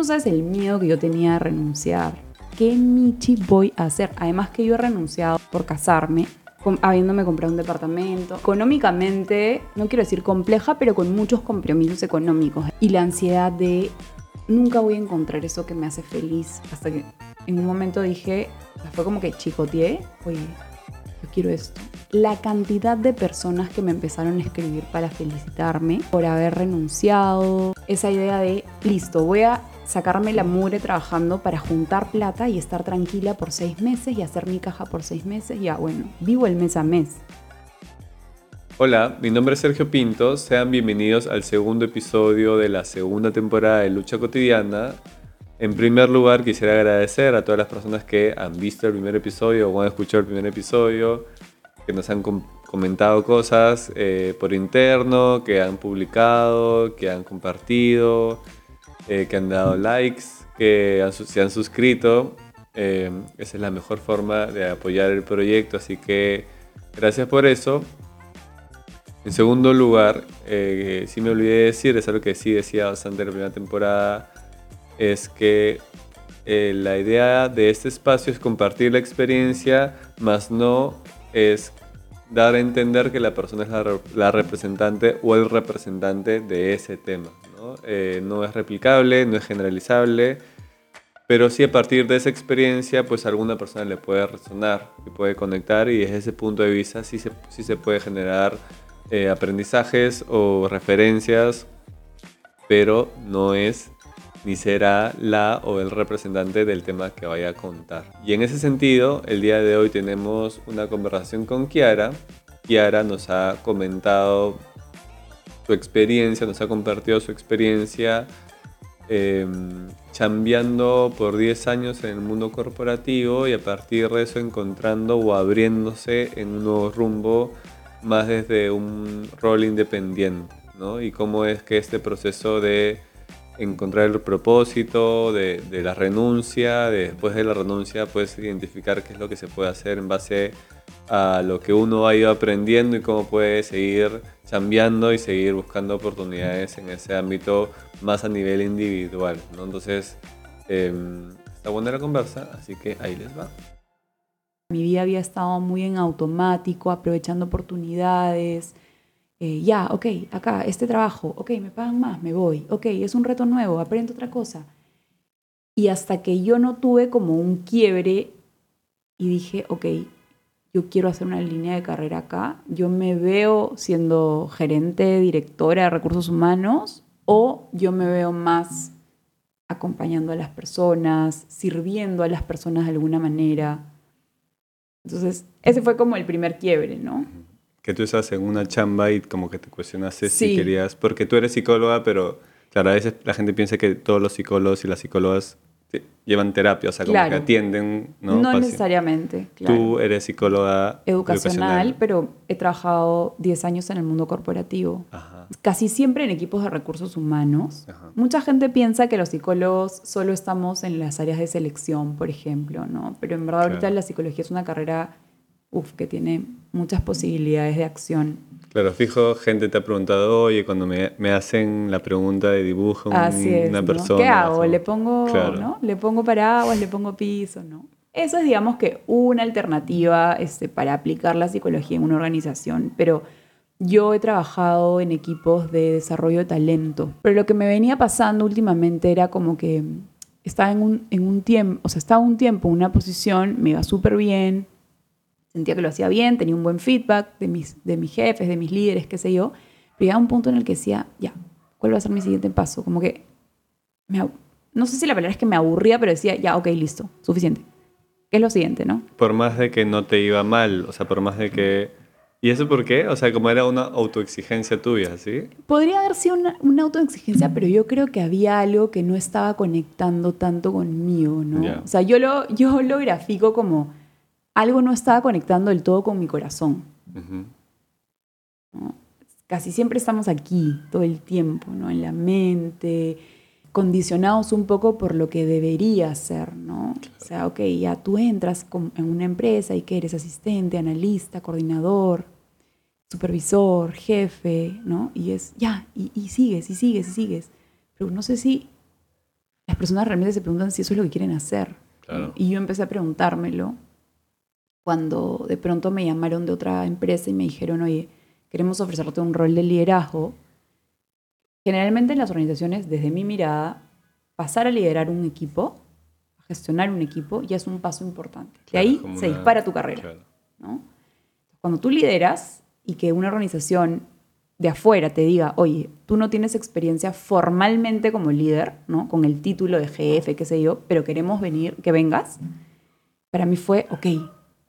no sabes el miedo que yo tenía de renunciar. ¿Qué michi voy a hacer? Además que yo he renunciado por casarme, habiéndome comprado un departamento. Económicamente, no quiero decir compleja, pero con muchos compromisos económicos. Y la ansiedad de nunca voy a encontrar eso que me hace feliz. Hasta que en un momento dije, fue como que chicoteé, oye, yo quiero esto. La cantidad de personas que me empezaron a escribir para felicitarme por haber renunciado, esa idea de, listo, voy a sacarme la mugre trabajando para juntar plata y estar tranquila por seis meses y hacer mi caja por seis meses. Ya, bueno, vivo el mes a mes. Hola, mi nombre es Sergio Pinto. Sean bienvenidos al segundo episodio de la segunda temporada de Lucha Cotidiana. En primer lugar, quisiera agradecer a todas las personas que han visto el primer episodio o han escuchado el primer episodio, que nos han comentado cosas eh, por interno, que han publicado, que han compartido, eh, que han dado likes, que se han suscrito. Eh, esa es la mejor forma de apoyar el proyecto, así que gracias por eso. En segundo lugar, eh, si me olvidé de decir, es algo que sí decía bastante en la primera temporada, es que eh, la idea de este espacio es compartir la experiencia, más no es dar a entender que la persona es la, representante o el representante de ese tema. ¿No? Eh, no es replicable, no es generalizable, pero sí a partir de esa experiencia, pues alguna persona le puede resonar, y puede conectar y desde ese punto de vista sí se, sí se puede generar eh, aprendizajes o referencias, pero no es ni será la o el representante del tema que vaya a contar. Y en ese sentido, el día de hoy tenemos una conversación con Kiara. Kiara nos ha comentado su experiencia, nos ha compartido su experiencia eh, chambeando por 10 años en el mundo corporativo y a partir de eso encontrando o abriéndose en un nuevo rumbo más desde un rol independiente, ¿no? Y cómo es que este proceso de encontrar el propósito, de, la renuncia, después de la renuncia puedes identificar qué es lo que se puede hacer en base a lo que uno ha ido aprendiendo y cómo puede seguir cambiando y seguir buscando oportunidades en ese ámbito más a nivel individual, ¿no? Entonces, em, está buena la conversa, así que ahí les va. Mi vida había estado muy en automático, aprovechando oportunidades. Eh, ya, ok, acá, este trabajo, ok, me pagan más, me voy, ok, es un reto nuevo, aprendo otra cosa. Y hasta que yo no tuve como un quiebre y dije, ok, yo quiero hacer una línea de carrera acá, yo me veo siendo gerente, directora de recursos humanos o yo me veo más acompañando a las personas, sirviendo a las personas de alguna manera. Entonces, ese fue como el primer quiebre, ¿no? Que tú estás en una chamba y como que te cuestionaste si querías, porque tú eres psicóloga, pero claro, a veces la gente piensa que todos los psicólogos y las psicólogas llevan terapia, o sea, como que atienden, ¿no? No necesariamente, claro. Tú eres psicóloga educacional, pero he trabajado 10 años en el mundo corporativo. Casi siempre en equipos de recursos humanos. Mucha gente piensa que los psicólogos solo estamos en las áreas de selección, por ejemplo, ¿no? Pero en verdad ahorita la psicología es una carrera uf, que tiene muchas posibilidades de acción. Claro, fijo, gente te ha preguntado, oye, cuando me, me hacen la pregunta de dibujo una persona. ¿Qué hago? ¿Le pongo, ¿no? ¿Le pongo paraguas? ¿Le pongo piso? ¿no? Eso es, digamos, que una alternativa este, para aplicar la psicología en una organización, pero yo he trabajado en equipos de desarrollo de talento, pero lo que me venía pasando últimamente era como que estaba en un, en un tiempo, o sea, estaba un tiempo en una posición, me iba súper bien, sentía que lo hacía bien, tenía un buen feedback de mis, de mis jefes, de mis líderes, qué sé yo, pero llegaba un punto en el que decía, ya, ¿cuál va a ser mi siguiente paso? Como que, no sé si la palabra es que me aburría, pero decía, ya, ok, listo, suficiente. ¿Qué es lo siguiente, no? Por más de que no te iba mal, o sea, por más de que... ¿Y eso por qué? O sea, como era una autoexigencia tuya, ¿sí? Podría haber sido una, una autoexigencia, pero yo creo que había algo que no estaba conectando tanto conmigo, ¿no? O sea, yo lo, yo lo grafico como algo no estaba conectando del todo con mi corazón. Casi siempre estamos aquí, todo el tiempo, ¿no? en la mente, condicionados un poco por lo que debería ser. ¿no? O sea, ok, ya tú entras en una empresa y que eres asistente, analista, coordinador, supervisor, jefe, ¿no? Y es, ya, y, y sigues, y sigues, y sigues. Pero no sé si las personas realmente se preguntan si eso es lo que quieren hacer. Claro. Y yo empecé a preguntármelo cuando de pronto me llamaron de otra empresa y me dijeron, oye, queremos ofrecerte un rol de liderazgo. Generalmente en las organizaciones, desde mi mirada, pasar a liderar un equipo, a gestionar un equipo, ya es un paso importante. de Claro, ahí como se una- dispara tu carrera. Claro. ¿no? Cuando tú lideras y que una organización de afuera te diga, oye, tú no tienes experiencia formalmente como líder, ¿no? Con el título de jefe, qué sé yo, pero queremos venir, que vengas. Para mí fue, ok,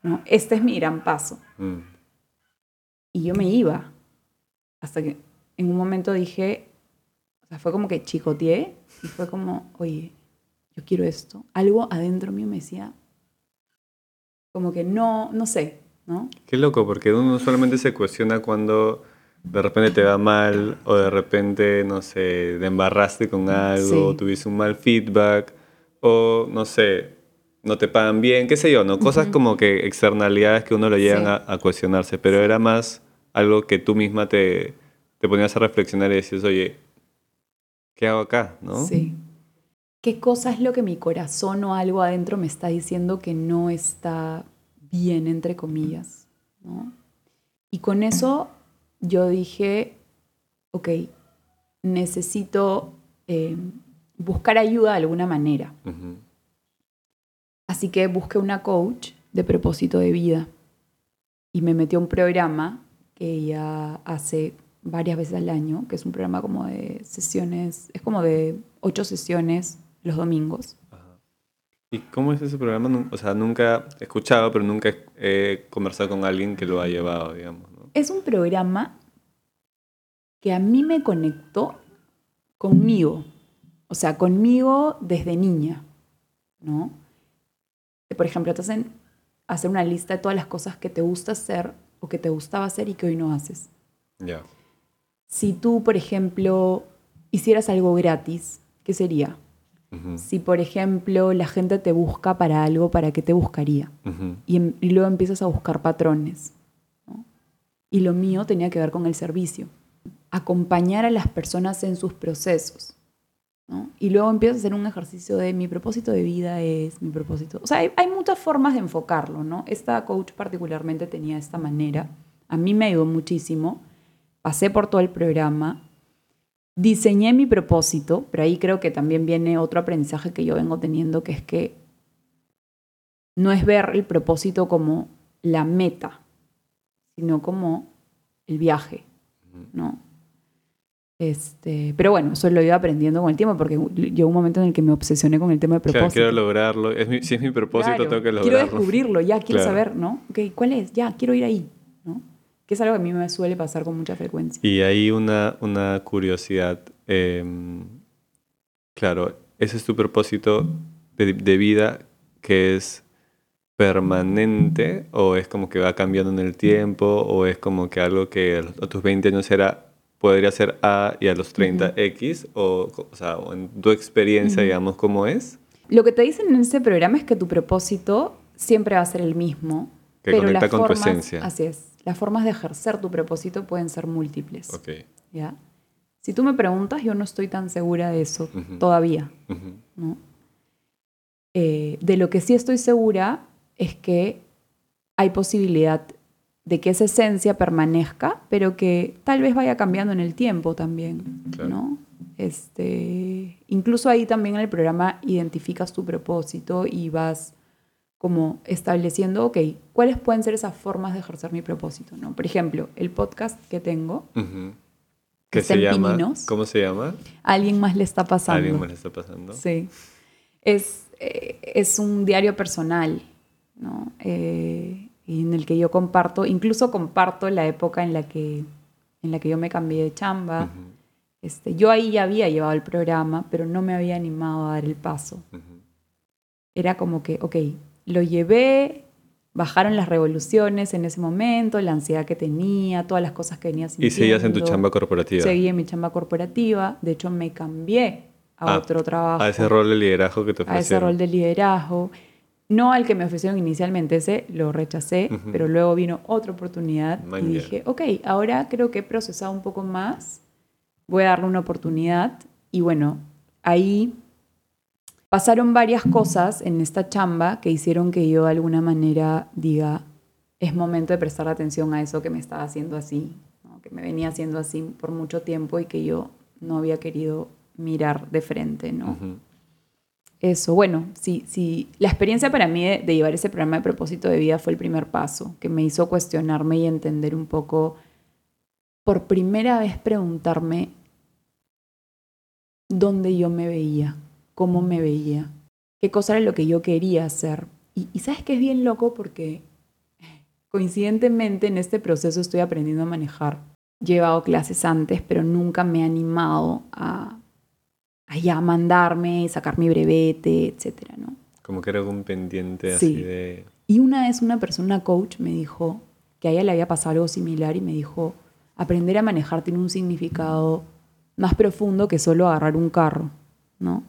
¿no? Este es mi gran paso. Mm. Y yo me iba. Hasta que en un momento dije, o sea, fue como que chicoteé y fue como, oye, yo quiero esto. Algo adentro mío me decía, como que no, no sé, ¿no? Qué loco, porque uno solamente se cuestiona cuando de repente te va mal o de repente, no sé, te embarraste con algo, Sí. o tuviste un mal feedback o, no sé, no te pagan bien, qué sé yo, ¿no? Cosas como que externalidades que uno lo llegan Sí. a, a cuestionarse, pero era más algo que tú misma te, te ponías a reflexionar y decías, oye, ¿qué hago acá? ¿no? Sí. ¿Qué cosa es lo que mi corazón o algo adentro me está diciendo que no está bien, entre comillas? ¿no? Y con eso yo dije, ok, necesito eh, buscar ayuda de alguna manera. Ujú. Así que busqué una coach de propósito de vida y me metí a un programa que ella hace varias veces al año, que es un programa como de sesiones, es como de ocho sesiones los domingos. Ajá. ¿Y cómo es ese programa? O sea, nunca he escuchado, pero nunca he, he conversado con alguien que lo ha llevado, digamos. ¿no? Es un programa que a mí me conectó conmigo, o sea, conmigo desde niña, ¿no? Por ejemplo, te hacen hacer una lista de todas las cosas que te gusta hacer o que te gustaba hacer y que hoy no haces. Ya. Si tú, por ejemplo, hicieras algo gratis, ¿qué sería? Si, por ejemplo, la gente te busca para algo, ¿para qué te buscaría? Y, em- y luego empiezas a buscar patrones. ¿no? Y lo mío tenía que ver con el servicio. Acompañar a las personas en sus procesos. ¿No? Y luego empiezas a hacer un ejercicio de mi propósito de vida es mi propósito. O sea, hay, hay muchas formas de enfocarlo, ¿no? Esta coach particularmente tenía esta manera. A mí me ayudó muchísimo. Pasé por todo el programa. Diseñé mi propósito, pero ahí creo que también viene otro aprendizaje que yo vengo teniendo, que es que no es ver el propósito como la meta, sino como el viaje, ¿no? Este, pero bueno, eso lo iba aprendiendo con el tiempo porque llegó un momento en el que me obsesioné con el tema de Claro, propósito. quiero lograrlo. Es mi- si es mi propósito, Claro, tengo que Quiero lograrlo. descubrirlo, ya quiero Claro. saber, ¿no? Ok, ¿cuál es? Ya, quiero ir ahí, ¿no? Que es algo que a mí me suele pasar con mucha frecuencia. Y hay una, una curiosidad. eh, claro, ese es tu propósito de, de vida que es permanente o es como que va cambiando en el tiempo o es como que algo que a tus 20 años era podría ser A y a los 30 X o, o sea, en tu experiencia, digamos, ¿cómo es? Lo que te dicen en ese programa es que tu propósito siempre va a ser el mismo. Que pero conecta las con tu formas, esencia. Así es. Las formas de ejercer tu propósito pueden ser múltiples. Ok. ¿ya? Si tú me preguntas, yo no estoy tan segura de eso todavía. Eh, de lo que sí estoy segura es que hay posibilidad de que esa esencia permanezca, pero que tal vez vaya cambiando en el tiempo también, Claro. ¿no? Este, incluso ahí también en el programa identificas tu propósito y vas como estableciendo, ok, ¿cuáles pueden ser esas formas de ejercer mi propósito? ¿no? Por ejemplo, el podcast que tengo. ¿Qué Está se llama? Pininos. ¿Cómo se llama? alguien más le está ¿A pasando. alguien más le está pasando? Sí. Es, eh, es un diario personal, ¿no? Eh, en el que yo comparto, incluso comparto la época en la que, en la que yo me cambié de chamba. Ujú, Este, yo ahí ya había llevado el programa, pero no me había animado a dar el paso. ujú. Era como que, ok, lo llevé, bajaron las revoluciones en ese momento, la ansiedad que tenía, todas las cosas que venía sintiendo. Y seguías en tu chamba corporativa. Seguí en mi chamba corporativa. De hecho, me cambié a Ah, otro trabajo. A ese rol de liderazgo que te a ese ofrecieron. rol de liderazgo. No al que me ofrecieron inicialmente, ese lo rechacé, pero luego vino otra oportunidad Man, y dije, ok, ahora creo que he procesado un poco más, voy a darle una oportunidad y bueno, ahí pasaron varias cosas en esta chamba que hicieron que yo de alguna manera diga, es momento de prestar atención a eso que me estaba haciendo así, ¿no? que me venía haciendo así por mucho tiempo y que yo no había querido mirar de frente, ¿no? Eso, bueno, sí, sí. La experiencia para mí de, llevar ese programa de propósito de vida fue el primer paso, que me hizo cuestionarme y entender un poco, por primera vez preguntarme dónde yo me veía, cómo me veía, qué cosa era lo que yo quería hacer. Y, y sabes que es bien loco porque coincidentemente en este proceso estoy aprendiendo a manejar. Llevado clases antes, pero nunca me he animado a, a ya mandarme, sacar mi brevete, etcétera, ¿no? Como que era un pendiente así de... Y una vez una persona coach me dijo que a ella le había pasado algo similar y me dijo, aprender a manejar tiene un significado más profundo que solo agarrar un carro, ¿no?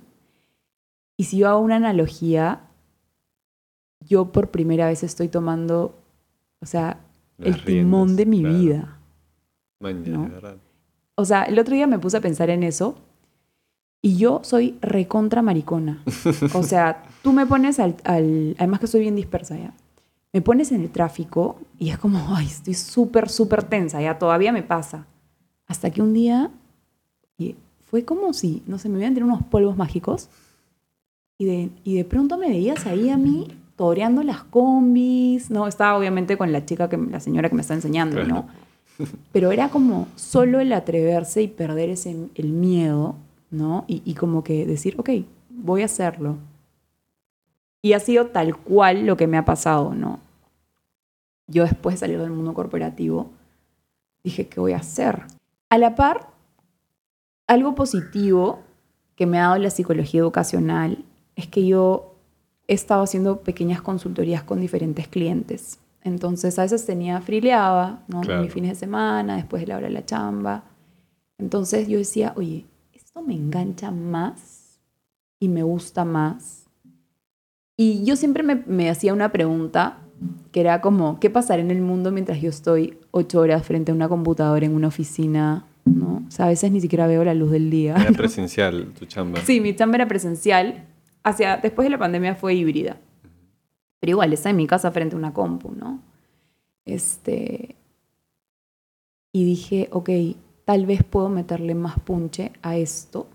Y si yo hago una analogía, yo por primera vez estoy tomando, o sea, Las el timón riendas, de mi claro. vida. Mañana, ¿no? ¿verdad? O sea, el otro día me puse a pensar en eso y yo soy recontra maricona. O sea, tú me pones al, al- Además que soy bien dispersa ya. Me pones en el tráfico y es como, ay, estoy súper, súper tensa, ya todavía me pasa. Hasta que un día y fue como si, no sé, me hubieran tirado unos polvos mágicos y de, y de pronto me veías ahí a mí toreando las combis, ¿no? Estaba obviamente con la chica, que, la señora que me está enseñando, ¿no? Pero era como solo el atreverse y perder ese, el miedo, ¿no? Y, y como que decir, ok, voy a hacerlo. Y ha sido tal cual lo que me ha pasado, ¿no? Yo después de salir del mundo corporativo, dije, ¿qué voy a hacer? A la par, algo positivo que me ha dado la psicología educacional es que yo he estado haciendo pequeñas consultorías con diferentes clientes. Entonces, a veces tenía frileaba, ¿no? Claro. Mis fines de semana, después de la hora de la chamba. Entonces yo decía, oye, esto me engancha más y me gusta más. Y yo siempre me, me hacía una pregunta que era como, ¿qué pasará en el mundo mientras yo estoy ocho horas frente a una computadora en una oficina? ¿no? O sea, a veces ni siquiera veo la luz del día. Era presencial tu chamba. Sí, mi chamba era presencial. Hacia, después de la pandemia fue híbrida. Pero igual, está en mi casa frente a una compu, ¿no? Este... Y dije, ok, tal vez puedo meterle más punche a esto,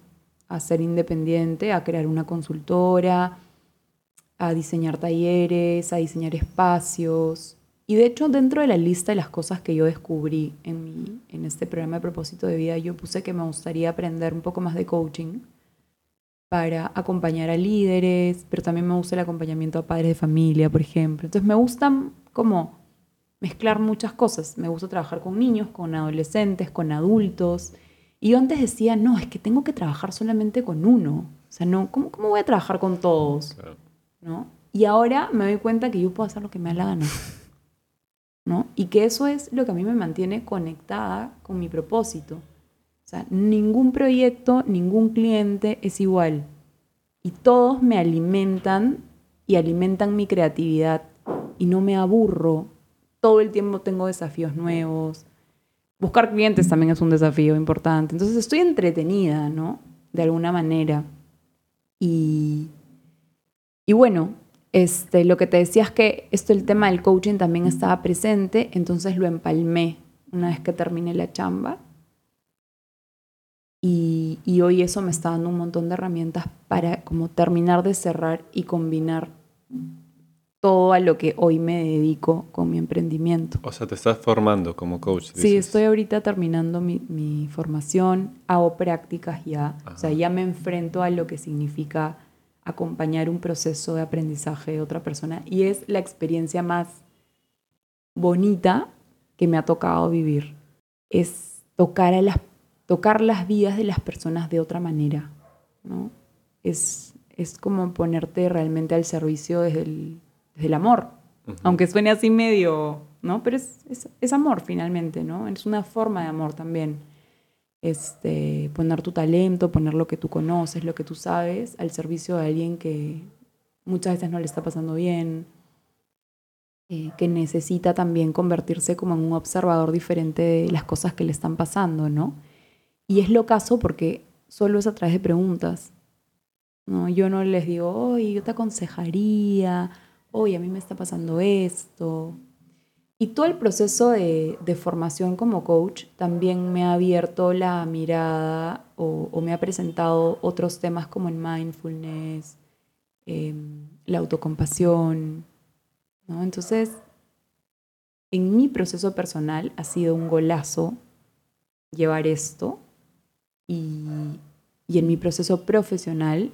a ser independiente, a crear una consultora, a diseñar talleres, a diseñar espacios. Y de hecho, dentro de la lista de las cosas que yo descubrí en, mi, en este programa de propósito de vida, yo puse que me gustaría aprender un poco más de coaching para acompañar a líderes, pero también me gusta el acompañamiento a padres de familia, por ejemplo. Entonces me gustan como mezclar muchas cosas. Me gusta trabajar con niños, con adolescentes, con adultos. Y yo antes decía, no, es que tengo que trabajar solamente con uno. O sea, no, ¿cómo, cómo voy a trabajar con todos? Claro. ¿no? Y ahora me doy cuenta que yo puedo hacer lo que me da la gana. ¿no? Y que eso es lo que a mí me mantiene conectada con mi propósito. O sea, ningún proyecto, ningún cliente es igual. Y todos me alimentan y alimentan mi creatividad. Y no me aburro. Todo el tiempo tengo desafíos nuevos. Buscar clientes también es un desafío importante. Entonces estoy entretenida, ¿no? De alguna manera. Y, y bueno, este, lo que te decía es que esto, el tema del coaching también estaba presente, entonces lo empalmé una vez que terminé la chamba. Y, y hoy eso me está dando un montón de herramientas para como terminar de cerrar y combinar todo a lo que hoy me dedico con mi emprendimiento. O sea, te estás formando como coach. Sí, dices. estoy ahorita terminando mi, mi formación, hago prácticas ya, o sea, Ajá. ya me enfrento a lo que significa acompañar un proceso de aprendizaje de otra persona y es la experiencia más bonita que me ha tocado vivir. Es tocar, a las, tocar las vidas de las personas de otra manera, ¿no? Es, es como ponerte realmente al servicio desde el, desde el amor, aunque suene así medio, ¿no? Pero es, es, es amor finalmente, ¿no? Es una forma de amor también. Este, poner tu talento, poner lo que tú conoces, lo que tú sabes, al servicio de alguien que muchas veces no le está pasando bien, eh, que necesita también convertirse como en un observador diferente de las cosas que le están pasando, ¿no? Y es lo caso porque solo es a través de preguntas. ¿no? Yo no les digo, oye, yo te aconsejaría, oye, a mí me está pasando esto. Y todo el proceso de, formación como coach también me ha abierto la mirada o, me ha presentado otros temas como el mindfulness, em, la autocompasión. ¿no? Entonces, en mi proceso personal ha sido un golazo llevar esto y, y en mi proceso profesional,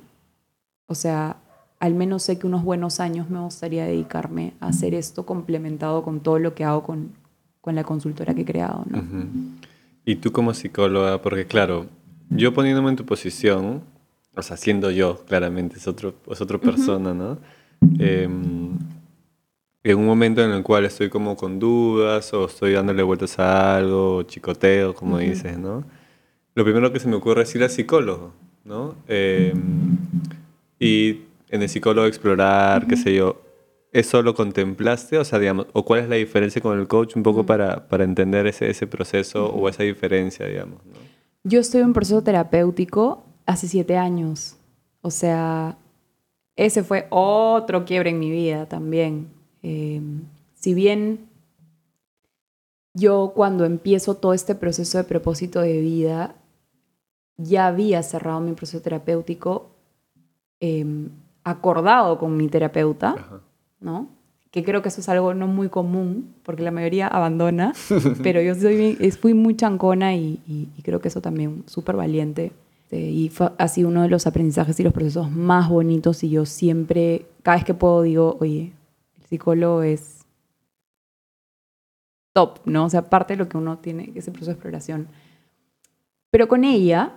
o sea, al menos sé que unos buenos años me gustaría dedicarme a hacer esto complementado con todo lo que hago con, con la consultora que he creado. ¿no? Y tú como psicóloga, porque claro, yo poniéndome en tu posición, o sea, siendo yo, claramente, es, otro, es otra persona, ¿no? Em, en un momento en el cual estoy como con dudas o estoy dándole vueltas a algo, o chicoteo, como dices, ¿no? Lo primero que se me ocurre es ir al psicólogo, ¿no? Em, y en el psicólogo explorar, qué sé yo. ¿Eso lo contemplaste? O sea, digamos, ¿o cuál es la diferencia con el coach un poco para, para entender ese, ese proceso o esa diferencia, digamos? Yo estoy en un proceso terapéutico hace siete años. O sea, ese fue otro quiebre en mi vida también. Em, si bien yo cuando empiezo todo este proceso de propósito de vida, ya había cerrado mi proceso terapéutico, eh, acordado con mi terapeuta, ¿no? Que creo que eso es algo no muy común, porque la mayoría abandona, pero yo soy, fui muy chancona y, creo que eso también súper valiente. Este, y fue, ha sido uno de los aprendizajes y los procesos más bonitos y yo siempre, cada vez que puedo, digo, oye, el psicólogo es top, ¿no? O sea, parte de lo que uno tiene, ese proceso de exploración. Pero con ella,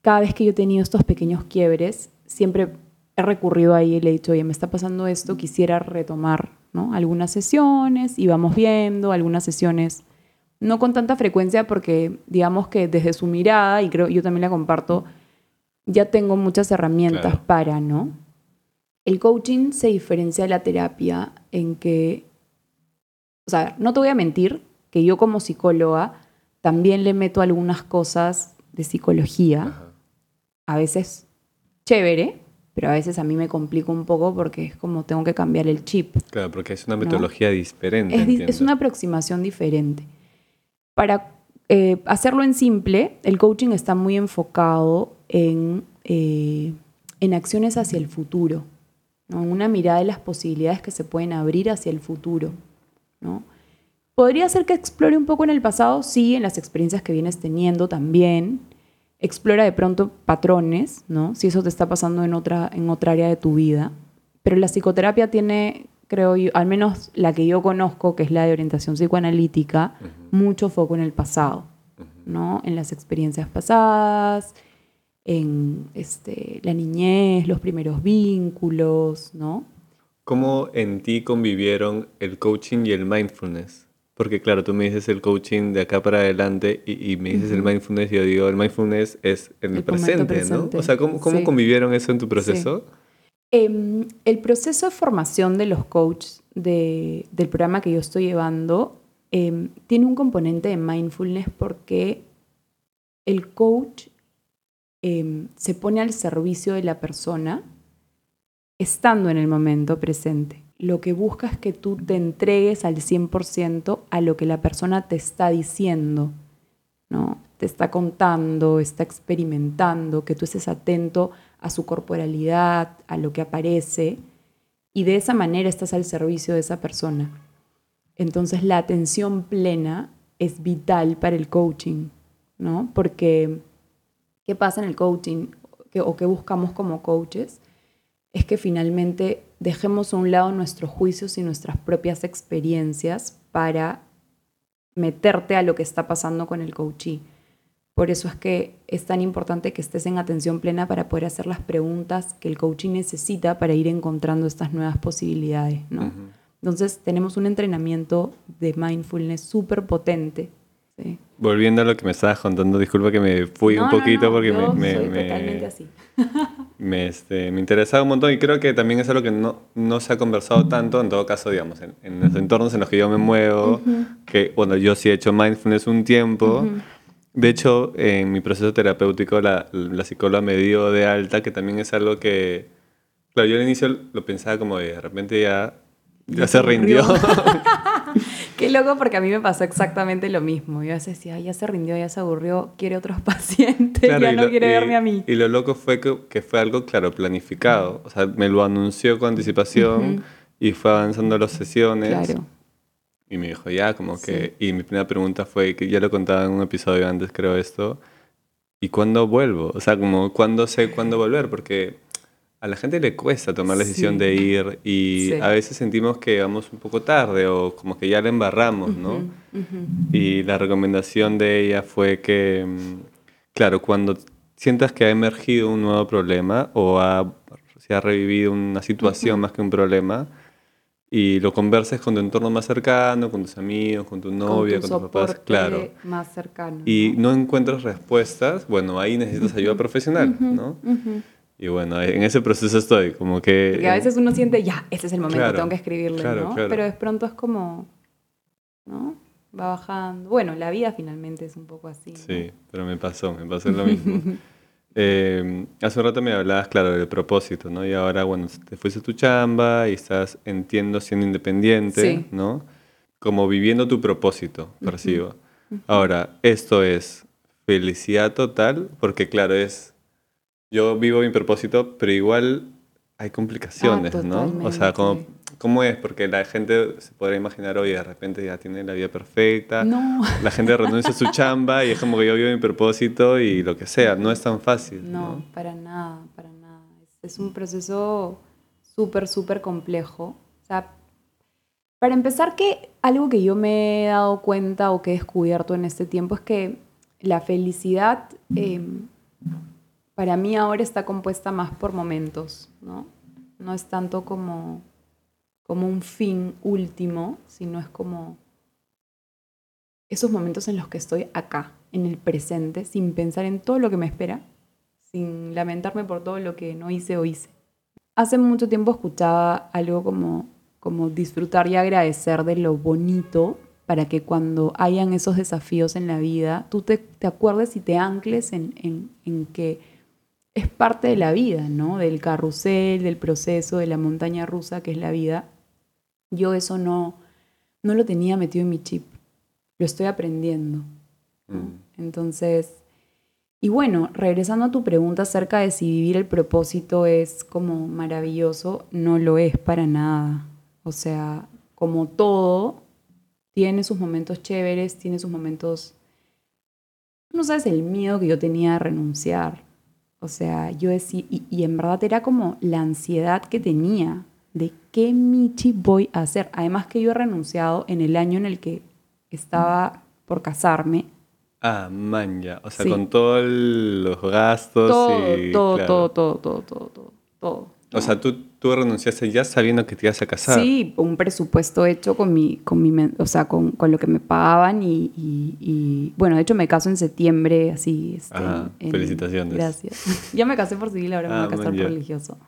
cada vez que yo he tenido estos pequeños quiebres, siempre he recurrido ahí y le he dicho, oye, me está pasando esto, quisiera retomar ¿no? algunas sesiones y vamos viendo algunas sesiones, no con tanta frecuencia porque digamos que desde su mirada, y creo yo también la comparto, ya tengo muchas herramientas para, ¿no? El coaching se diferencia de la terapia en que, o sea, no te voy a mentir, que yo como psicóloga también le meto algunas cosas de psicología, a veces chévere, pero a veces a mí me complica un poco porque es como tengo que cambiar el chip. Claro, porque es una metodología diferente. Es, una aproximación diferente. Para eh, hacerlo en simple, el coaching está muy enfocado en, eh, en acciones hacia el futuro, ¿no? una mirada de las posibilidades que se pueden abrir hacia el futuro. ¿no? Podría ser que explore un poco en el pasado, sí, en las experiencias que vienes teniendo también, explora de pronto patrones, ¿no? Si eso te está pasando en otra, en otra área de tu vida. Pero la psicoterapia tiene, creo yo, al menos la que yo conozco, que es la de orientación psicoanalítica, mucho foco en el pasado, ¿no? En las experiencias pasadas, en este, la niñez, los primeros vínculos, ¿no? ¿Cómo en ti convivieron el coaching y el mindfulness? Porque claro, tú me dices el coaching de acá para adelante y, me dices el mindfulness y yo digo, el mindfulness es en el, presente, ¿no? O sea, ¿cómo, cómo convivieron eso en tu proceso? Em, el proceso de formación de los coaches de, del programa que yo estoy llevando em, tiene un componente de mindfulness porque el coach em, se pone al servicio de la persona estando en el momento presente lo que busca es que tú te entregues al 100% a lo que la persona te está diciendo, ¿no? Te está contando, está experimentando, que tú estés atento a su corporalidad, a lo que aparece, y de esa manera estás al servicio de esa persona. Entonces la atención plena es vital para el coaching, ¿no? Porque, ¿qué pasa en el coaching o qué buscamos como coaches? Es que finalmente dejemos a un lado nuestros juicios y nuestras propias experiencias para meterte a lo que está pasando con el coachee. Por eso es que es tan importante que estés en atención plena para poder hacer las preguntas que el coachee necesita para ir encontrando estas nuevas posibilidades, ¿no? Entonces tenemos un entrenamiento de mindfulness súper potente Volviendo a lo que me estabas contando, disculpa que me fui un poquito porque me, me, este, me, interesaba un montón y creo que también es algo que no, no se ha conversado tanto, en todo caso, digamos, en, los entornos en los que yo me muevo, que, bueno, yo sí he hecho mindfulness un tiempo, De hecho, en mi proceso terapéutico, la, la psicóloga me dio de alta, que también es algo que, claro, yo al inicio lo pensaba como de, de repente ya, ya se rindió. Qué loco porque a mí me pasó exactamente lo mismo. Yo a veces decía, "Ay, ya se rindió, ya se aburrió, quiere otros pacientes, Claro, ya no lo- quiere y- verme a mí. Y lo loco fue que, que fue algo, claro, planificado. O sea, me lo anunció con anticipación Ujú. y fue avanzando las sesiones. Claro. Y me dijo, ya, como que... Y mi primera pregunta fue, que ya lo contaba en un episodio antes, creo esto. ¿Y cuándo vuelvo? O sea, como, ¿cuándo sé cuándo volver? Porque a la gente le cuesta tomar la decisión Sí. de ir y Sí. a veces sentimos que vamos un poco tarde o como que ya la embarramos, ¿no? Y la recomendación de ella fue que, mm, claro, cuando sientas que ha emergido un nuevo problema o ha, se ha revivido una situación más que un problema, y lo converses con tu entorno más cercano, con tus amigos, con tu novia, con con, tu tus papás, claro, más cercano. y ¿no? no encuentras respuestas, bueno, ahí necesitas ayuda profesional, ¿no? Y bueno, en ese proceso estoy, como que... Porque a veces uno siente, ya, este es el momento, Claro, tengo que escribirle, claro, ¿no? claro. Pero de pronto es como, ¿no? Va bajando. Bueno, la vida finalmente es un poco así. ¿no? Sí, pero me pasó, me pasó lo mismo. Eh, hace un rato me hablabas, claro, del propósito, ¿no? Y ahora, bueno, te fuiste a tu chamba y estás, entiendo, siendo independiente, Sí. ¿no? Como viviendo tu propósito, percibo. Ahora, esto es felicidad total, porque claro, es, yo vivo mi propósito, pero igual hay complicaciones, Ah, ¿no? O sea, como. ¿cómo es? Porque la gente se podrá imaginar, oye, de repente ya tiene la vida perfecta, No, la gente renuncia a su chamba y es como que yo vivo mi propósito y lo que sea. No es tan fácil. no, ¿no? para nada, para nada. Es, es un proceso súper, súper complejo. O sea, para empezar, que algo que yo me he dado cuenta o que he descubierto en este tiempo es que la felicidad eh, para mí ahora está compuesta más por momentos, ¿no? No es tanto como, como un fin último, sino es como esos momentos en los que estoy acá, en el presente, sin pensar en todo lo que me espera, sin lamentarme por todo lo que no hice o hice. Hace mucho tiempo escuchaba algo como, como disfrutar y agradecer de lo bonito para que cuando hayan esos desafíos en la vida, tú te, te acuerdes y te ancles en, en- en que es parte de la vida, ¿no? Del carrusel, del proceso, de la montaña rusa que es la vida. Yo eso no, no lo tenía metido en mi chip, lo estoy aprendiendo. ¿no? Mm. Entonces, y bueno, regresando a tu pregunta acerca de si vivir el propósito es como maravilloso, no lo es para nada. O sea, como todo, tiene sus momentos chéveres, tiene sus momentos... No sabes el miedo que yo tenía a renunciar. O sea, yo decía, y, y en verdad era como la ansiedad que tenía de qué Michi voy a hacer. Además que yo he renunciado en el año en el que estaba por casarme. Ah, man, ya. O sea, Sí. con todos los gastos Todo, y... todo, claro. todo, todo, todo, todo, todo, todo. O sea, tú, tú renunciaste ya sabiendo que te ibas a casar. Sí, un presupuesto hecho con mi, con mi, o sea, con, con lo que me pagaban y, y- y, bueno, de hecho me caso en septiembre, así. Este, Ah, felicitaciones. Gracias. ya me casé por civil, ahora me Ah, voy a casar man, por religioso.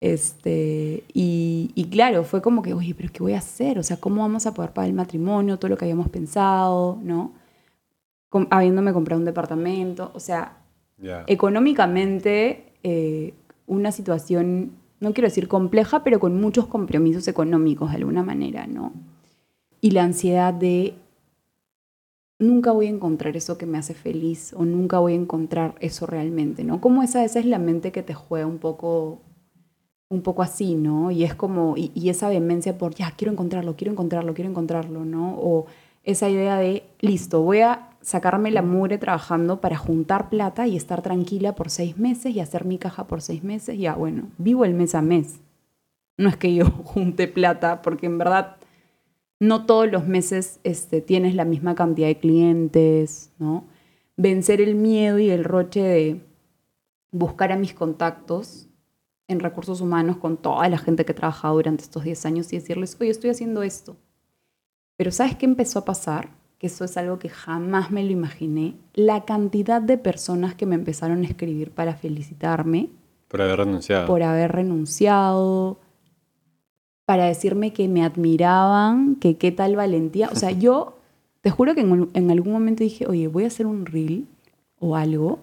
Este, y, y claro, fue como que, oye, pero ¿qué voy a hacer? O sea, ¿cómo vamos a poder pagar el matrimonio? Todo lo que habíamos pensado, ¿no? Habiéndome comprado un departamento, o sea, económicamente eh, una situación, no quiero decir compleja, pero con muchos compromisos económicos de alguna manera, ¿no? Y la ansiedad de nunca voy a encontrar eso que me hace feliz o nunca voy a encontrar eso realmente, ¿no? Como esa, esa es la mente que te juega un poco un poco así, ¿no? Y es como, y, esa vehemencia por, ya, quiero encontrarlo, quiero encontrarlo, quiero encontrarlo, ¿no? O esa idea de, listo, voy a sacarme la mugre trabajando para juntar plata y estar tranquila por seis meses y hacer mi caja por seis meses. Ya, bueno, vivo el mes a mes. No es que yo junte plata, porque en verdad no todos los meses este, tienes la misma cantidad de clientes, ¿no? Vencer el miedo y el roche de buscar a mis contactos en recursos humanos con toda la gente que he trabajado durante estos 10 años y decirles, oye, estoy haciendo esto. Pero ¿sabes qué empezó a pasar? Que eso es algo que jamás me lo imaginé. La cantidad de personas que me empezaron a escribir para felicitarme Por haber renunciado. por haber renunciado, para decirme que me admiraban, que qué tal valentía. O sea, yo te juro que en, en algún momento dije, oye, voy a hacer un reel o algo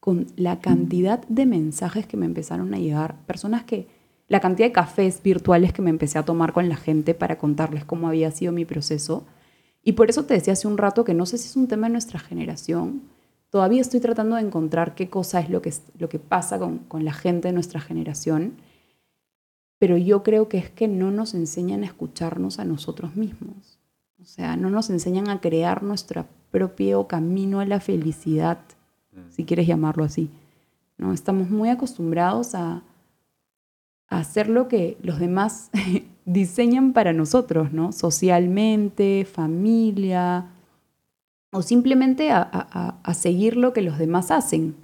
con la cantidad de mensajes que me empezaron a llegar, personas que, la cantidad de cafés virtuales que me empecé a tomar con la gente para contarles cómo había sido mi proceso. Y por eso te decía hace un rato que no sé si es un tema de nuestra generación. Todavía estoy tratando de encontrar qué cosa es lo que, lo que pasa con, con la gente de nuestra generación. Pero yo creo que es que no nos enseñan a escucharnos a nosotros mismos. O sea, no nos enseñan a crear nuestro propio camino a la felicidad, si quieres llamarlo así. ¿no? Estamos muy acostumbrados a, a hacer lo que los demás diseñan para nosotros, ¿no? Socialmente, familia, o simplemente a, a, a, seguir lo que los demás hacen,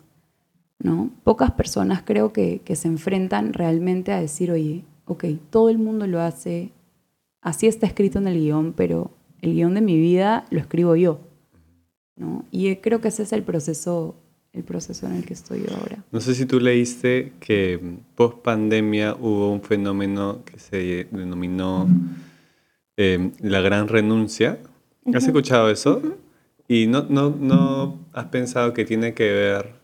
¿no? Pocas personas creo que, que, se enfrentan realmente a decir, oye, ok, todo el mundo lo hace, así está escrito en el guion, pero el guion de mi vida lo escribo yo, ¿no? Y creo que ese es el proceso el proceso en el que estoy ahora. No sé si tú leíste que post pandemia hubo un fenómeno que se denominó eh, la gran renuncia. ¿Has escuchado eso? ¿Y no, no, no has pensado que tiene que ver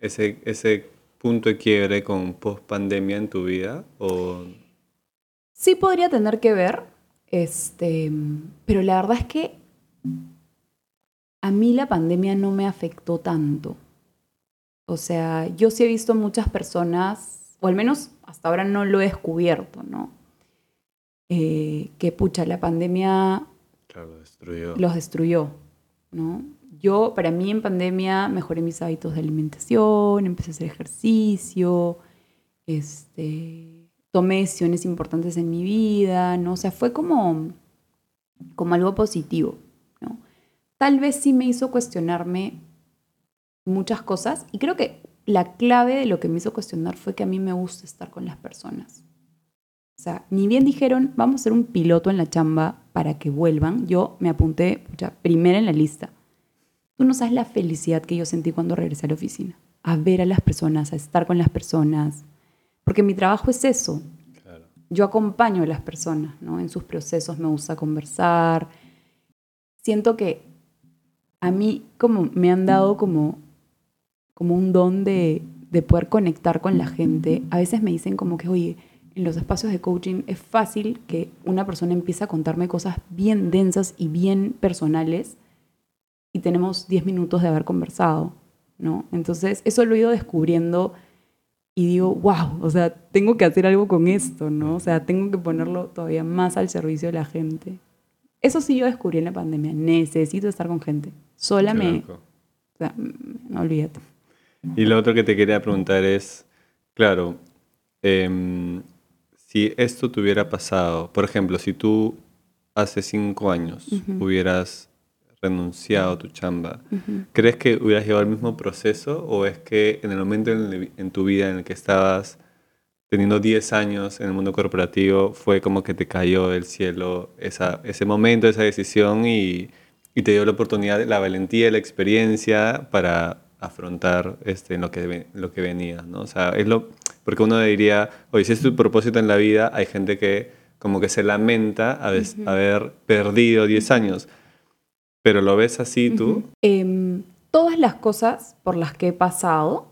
ese, ese punto de quiebre con post pandemia en tu vida? O... Sí podría tener que ver, este, pero la verdad es que a mí la pandemia no me afectó tanto. O sea, yo sí he visto muchas personas, o al menos hasta ahora no lo he descubierto, ¿no? Eh, que pucha, la pandemia destruyó. los destruyó, ¿no? Yo, para mí en pandemia, mejoré mis hábitos de alimentación, empecé a hacer ejercicio, este, tomé decisiones importantes en mi vida, ¿no? O sea, fue como, como algo positivo, ¿no? Tal vez sí me hizo cuestionarme muchas cosas y creo que la clave de lo que me hizo cuestionar fue que a mí me gusta estar con las personas. O sea, ni bien dijeron, vamos a hacer un piloto en la chamba para que vuelvan, yo me apunté pucha, primera en la lista. Tú no sabes la felicidad que yo sentí cuando regresé a la oficina, a ver a las personas, a estar con las personas, porque mi trabajo es eso. Claro. Yo acompaño a las personas, ¿no? En sus procesos me gusta conversar. Siento que a mí como me han dado como como un don de, de poder conectar con la gente. A veces me dicen como que, oye, en los espacios de coaching es fácil que una persona empiece a contarme cosas bien densas y bien personales y tenemos 10 minutos de haber conversado, ¿no? Entonces, eso lo he ido descubriendo y digo, wow, o sea, tengo que hacer algo con esto, ¿no? O sea, tengo que ponerlo todavía más al servicio de la gente. Eso sí yo descubrí en la pandemia, necesito estar con gente. Sola me... O sea, no olvídate. Y lo otro que te quería preguntar es, claro, em, si esto te hubiera pasado, por ejemplo, si tú hace cinco años hubieras renunciado a tu chamba, ¿crees que hubieras llevado el mismo proceso o es que en el momento en, tu vida en el que estabas teniendo 10 años en el mundo corporativo fue como que te cayó del cielo esa, ese momento, esa decisión y, y te dio la oportunidad, la valentía, la experiencia para afrontar este, lo, que, lo que venía, ¿no? O sea, es lo, porque uno diría, oye, si es tu propósito en la vida, hay gente que como que se lamenta haber perdido 10 años, pero ¿lo ves así tú? Em, todas las cosas por las que he pasado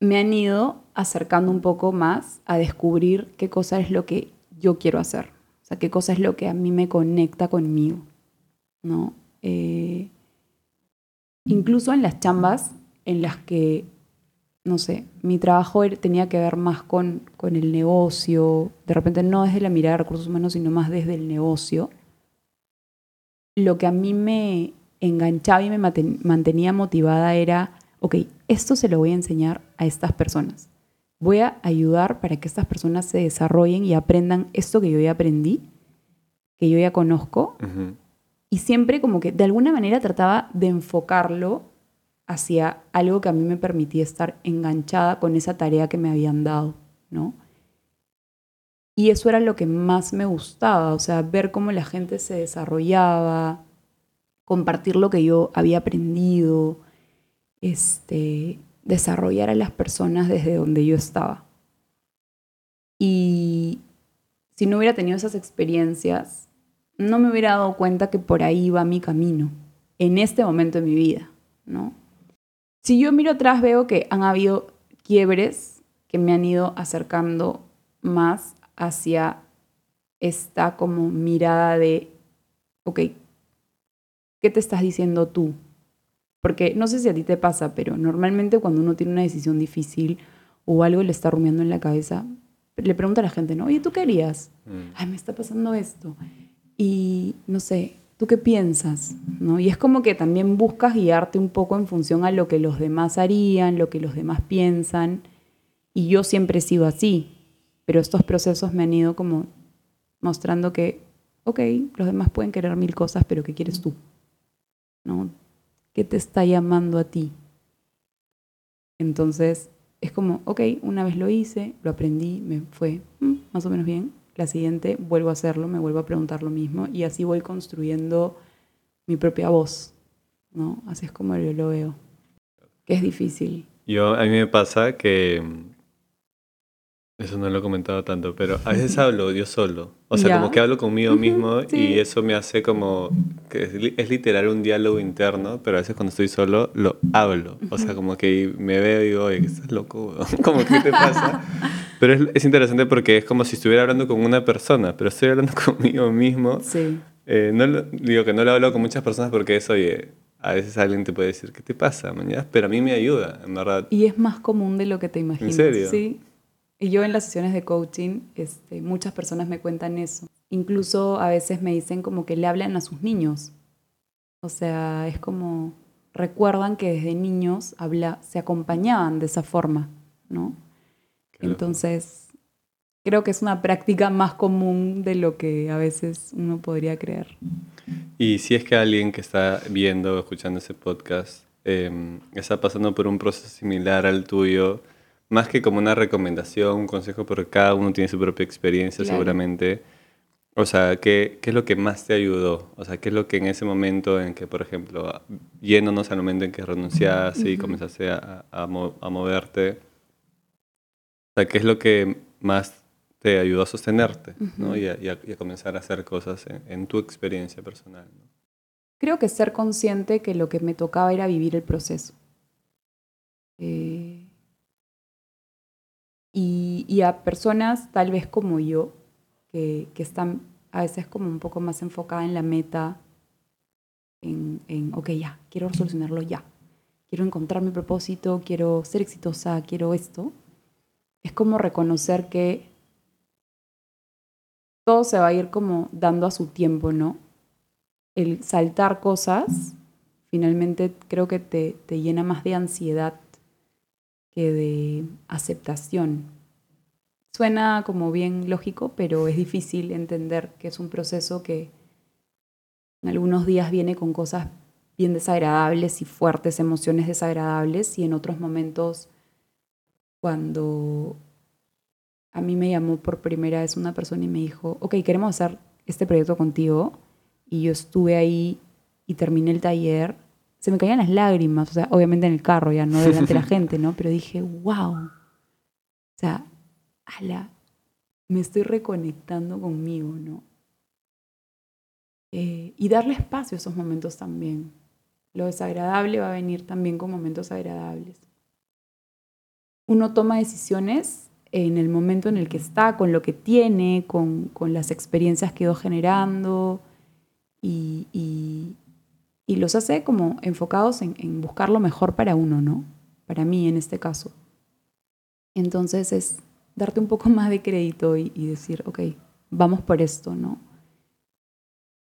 me han ido acercando un poco más a descubrir qué cosa es lo que yo quiero hacer, o sea, qué cosa es lo que a mí me conecta conmigo, ¿no? Eh, incluso en las chambas en las que, no sé, mi trabajo tenía que ver más con, con el negocio, de repente no desde la mirada de recursos humanos, sino más desde el negocio, lo que a mí me enganchaba y me mantenía motivada era, ok, esto se lo voy a enseñar a estas personas. Voy a ayudar para que estas personas se desarrollen y aprendan esto que yo ya aprendí, que yo ya conozco. Y siempre como que de alguna manera trataba de enfocarlo hacia algo que a mí me permitía estar enganchada con esa tarea que me habían dado, ¿no? Y eso era lo que más me gustaba, o sea, ver cómo la gente se desarrollaba, compartir lo que yo había aprendido, este, desarrollar a las personas desde donde yo estaba. Y si no hubiera tenido esas experiencias, no me hubiera dado cuenta que por ahí va mi camino, en este momento de mi vida, ¿no? Si yo miro atrás veo que han habido quiebres que me han ido acercando más hacia esta como mirada de, ok, ¿qué te estás diciendo tú? Porque no sé si a ti te pasa, pero normalmente cuando uno tiene una decisión difícil o algo le está rumiando en la cabeza, le pregunta a la gente, ¿no? Oye, ¿tú qué harías? Mm. Ay, me está pasando esto. Y no sé, ¿tú qué piensas? ¿No? Y es como que también buscas guiarte un poco en función a lo que los demás harían, lo que los demás piensan. Y yo siempre he sido así, pero estos procesos me han ido como mostrando que, ok, los demás pueden querer mil cosas, pero ¿qué quieres tú? ¿No? ¿Qué te está llamando a ti? Entonces, es como, ok, una vez lo hice, lo aprendí, me fue mm, más o menos bien. La siguiente vuelvo a hacerlo, me vuelvo a preguntar lo mismo y así voy construyendo mi propia voz, ¿no? Así es como yo lo veo. Que es difícil. Yo, a mí me pasa que eso no lo he comentado tanto, pero a veces hablo yo solo. O sea, Ya. como que hablo conmigo mismo sí. y eso me hace como... que es, es literal un diálogo interno, pero a veces cuando estoy solo lo hablo. O sea, como que me veo y digo, oye, estás loco, como que te pasa. Pero es, es interesante porque es como si estuviera hablando con una persona, pero estoy hablando conmigo mismo. Sí. Eh, no lo- digo que no lo hablo con muchas personas porque es, oye, a veces alguien te puede decir, ¿qué te pasa, mañana? Pero a mí me ayuda, en verdad. Y es más común de lo que te imaginas. serio? Sí. Y yo en las sesiones de coaching, este, muchas personas me cuentan eso. Incluso a veces me dicen como que le hablan a sus niños. O sea, es como recuerdan que desde niños habla, se acompañaban de esa forma, ¿no? Entonces, creo que es una práctica más común de lo que a veces uno podría creer. Y si es que alguien que está viendo o escuchando ese podcast eh, está pasando por un proceso similar al tuyo, más que como una recomendación, un consejo, porque cada uno tiene su propia experiencia Claro. seguramente. O sea, ¿qué, ¿qué es lo que más te ayudó? O sea, ¿qué es lo que en ese momento en que, por ejemplo, yéndonos al momento en que renunciaste y Ujú. comenzaste a, a mo- a moverte, o sea, ¿qué es lo que más te ayudó a sostenerte ¿no? Ujú. y, a, y a- y a comenzar a hacer cosas en, en tu experiencia personal? ¿no? Creo que ser consciente que lo que me tocaba era vivir el proceso. Eh, y, y a personas tal vez como yo, que, que están a veces como un poco más enfocada en la meta, en, en, ok, ya, quiero solucionarlo ya. Quiero encontrar mi propósito, quiero ser exitosa, quiero esto. Es como reconocer que todo se va a ir como dando a su tiempo, ¿no? el saltar cosas finalmente creo que te, te llena más de ansiedad que de aceptación. Suena como bien lógico, pero es difícil entender que es un proceso que en algunos días viene con cosas bien desagradables y fuertes emociones desagradables y en otros momentos cuando a mí me llamó por primera vez una persona y me dijo, ok, queremos hacer este proyecto contigo y yo estuve ahí y terminé el taller, se me caían las lágrimas, o sea, obviamente en el carro, ya no delante de la gente, ¿no? Pero dije, wow, o sea, ala, me estoy reconectando conmigo, ¿no? Eh, y darle espacio a esos momentos también. Lo desagradable va a venir también con momentos agradables. Uno toma decisiones en el momento en el que está, con lo que tiene, con, con las experiencias que ido generando y, y- y los hace como enfocados en, en buscar lo mejor para uno, ¿no? Para mí en este caso. Entonces es darte un poco más de crédito y, y decir, ok, vamos por esto, ¿no?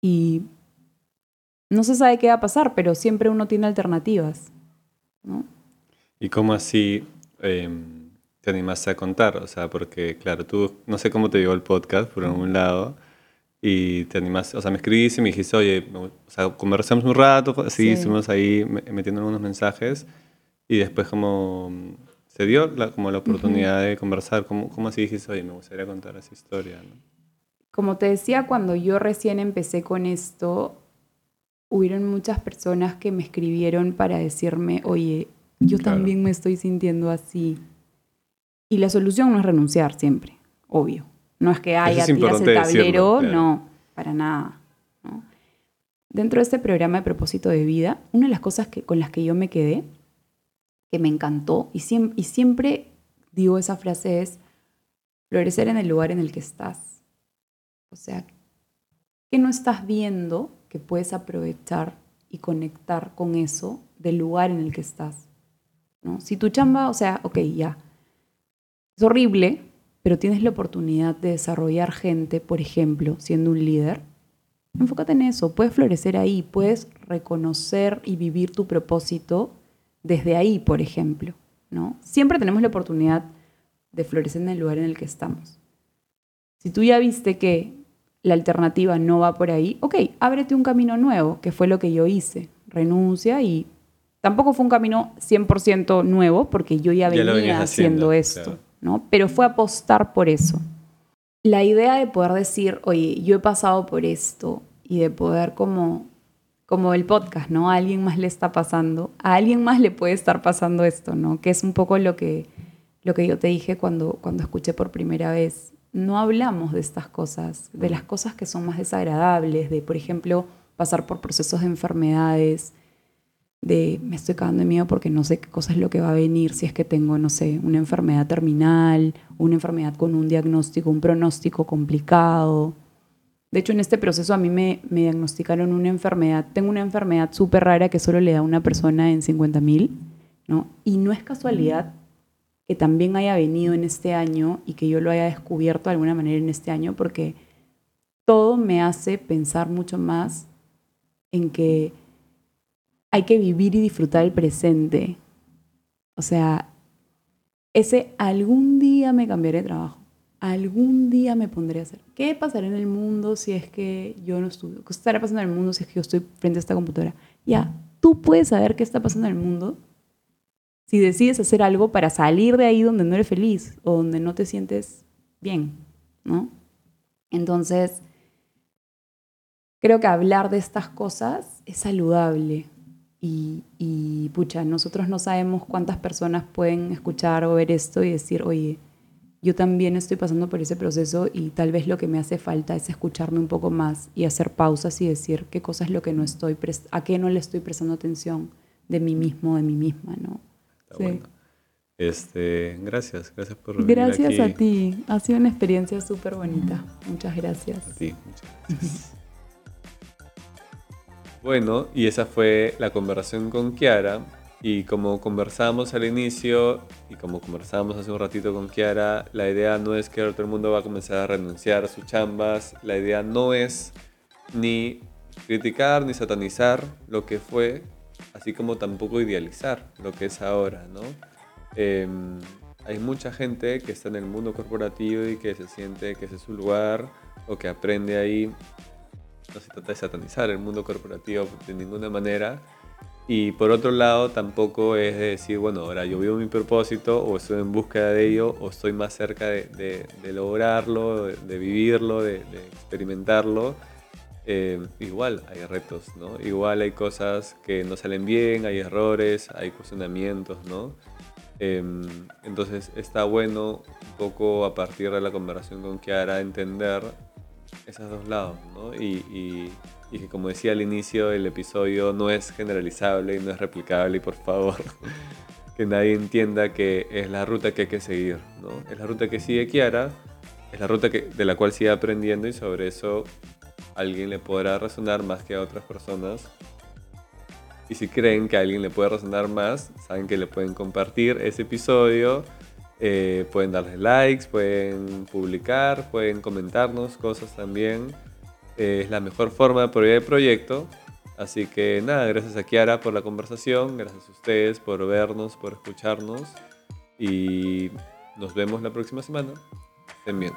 Y no se sabe qué va a pasar, pero siempre uno tiene alternativas, ¿no? ¿Y cómo así em, te animaste a contar? O sea, porque claro, tú, no sé cómo te llegó el podcast, por algún lado, y te animaste, o sea, me escribiste y me dijiste, oye, o sea, conversamos un rato, así, Sí. estuvimos ahí me- metiendo algunos mensajes, y después como mm, se dio la, como la oportunidad de conversar, ¿cómo, cómo así dijiste, oye, me gustaría contar esa historia? ¿no? Como te decía, cuando yo recién empecé con esto, hubieron muchas personas que me escribieron para decirme, oye, yo Claro. también me estoy sintiendo así. Y la solución no es renunciar siempre, obvio. No es que haya es tiras el decirlo, tablero, claro. no, para nada. ¿no? dentro de este programa de propósito de vida, una de las cosas que, con las que yo me quedé, que me encantó, y siempre, y siempre digo esa frase es, florecer en el lugar en el que estás. O sea, que no estás viendo que puedes aprovechar y conectar con eso del lugar en el que estás. ¿no? Si tu chamba, o sea, ok, ya, es horrible, pero tienes la oportunidad de desarrollar gente, por ejemplo, siendo un líder, enfócate en eso, puedes florecer ahí, puedes reconocer y vivir tu propósito desde ahí, por ejemplo, ¿no? Siempre tenemos la oportunidad de florecer en el lugar en el que estamos. Si tú ya viste que la alternativa no va por ahí, ok, ábrete un camino nuevo, que fue lo que yo hice. Renuncia y tampoco fue un camino 100% nuevo, porque yo ya venía haciendo, esto, ¿no? Pero fue apostar por eso. La idea de poder decir, oye, yo he pasado por esto y de poder como como el podcast, ¿no? A alguien más le está pasando, a alguien más le puede estar pasando esto, ¿no? Que es un poco lo que, lo que yo te dije cuando, cuando escuché por primera vez no hablamos de estas cosas, de las cosas que son más desagradables, de, por ejemplo, pasar por procesos de enfermedades, de me estoy cagando de miedo porque no sé qué cosa es lo que va a venir, si es que tengo, no sé, una enfermedad terminal, una enfermedad con un diagnóstico, un pronóstico complicado. De hecho, en este proceso a mí me, diagnosticaron una enfermedad, tengo una enfermedad súper rara que solo le da a una persona en 50 mil, ¿no? Y no es casualidad que también haya venido en este año y que yo lo haya descubierto de alguna manera en este año, porque todo me hace pensar mucho más en que hay que vivir y disfrutar el presente. O sea, ese algún día me cambiaré de trabajo, algún día me pondré a hacer. ¿Qué pasará en el mundo si es que yo no estudio? ¿Qué estará pasando en el mundo si es que yo estoy frente a esta computadora? Ya, tú puedes saber qué está pasando en el mundo si decides hacer algo para salir de ahí donde no eres feliz o donde no te sientes bien, ¿no? Entonces, creo que hablar de estas cosas es saludable. Y, y, pucha, nosotros no sabemos cuántas personas pueden escuchar o ver esto y decir, oye, yo también estoy pasando por ese proceso y tal vez lo que me hace falta es escucharme un poco más y hacer pausas y decir qué cosa es lo que no estoy, a qué no le estoy prestando atención de mí mismo, de mí misma, ¿no? Este, gracias, gracias por venir Gracias a ti, ha sido una experiencia súper bonita. Muchas gracias. A ti, muchas gracias. bueno, y esa fue la conversación con Kiara. Y como conversamos al inicio y como conversamos hace un ratito con Kiara, la idea no es que todo el mundo va a comenzar a renunciar a sus chambas. La idea no es ni criticar ni satanizar lo que fue, así como tampoco idealizar lo que es ahora, ¿no? Em, hay mucha gente que está en el mundo corporativo y que se siente que ese es su lugar o que aprende ahí. No se trata de satanizar el mundo corporativo de ninguna manera. Y por otro lado, tampoco es de decir, bueno, ahora yo vivo mi propósito o estoy en búsqueda de ello o estoy más cerca de, lograrlo, de, vivirlo, de, experimentarlo eh, igual hay retos, ¿no? Igual hay cosas que no salen bien, hay errores, hay cuestionamientos, ¿no? Em, entonces está bueno un poco a partir de la conversación con Kiara entender esos dos lados, ¿no? Y, y, que como decía al inicio, el episodio no es generalizable y no es replicable y por favor que nadie entienda que es la ruta que hay que seguir, ¿no? Es la ruta que sigue Kiara, es la ruta que, de la cual sigue aprendiendo y sobre eso alguien le podrá resonar más que a otras personas. Y si creen que a alguien le puede resonar más, saben que le pueden compartir ese episodio. Eh, pueden darle likes, pueden publicar, pueden comentarnos cosas también. Eh, es la mejor forma de apoyar el proyecto. Así que nada, gracias a Kiara por la conversación, gracias a ustedes por vernos, por escucharnos y nos vemos la próxima semana. Estén bien.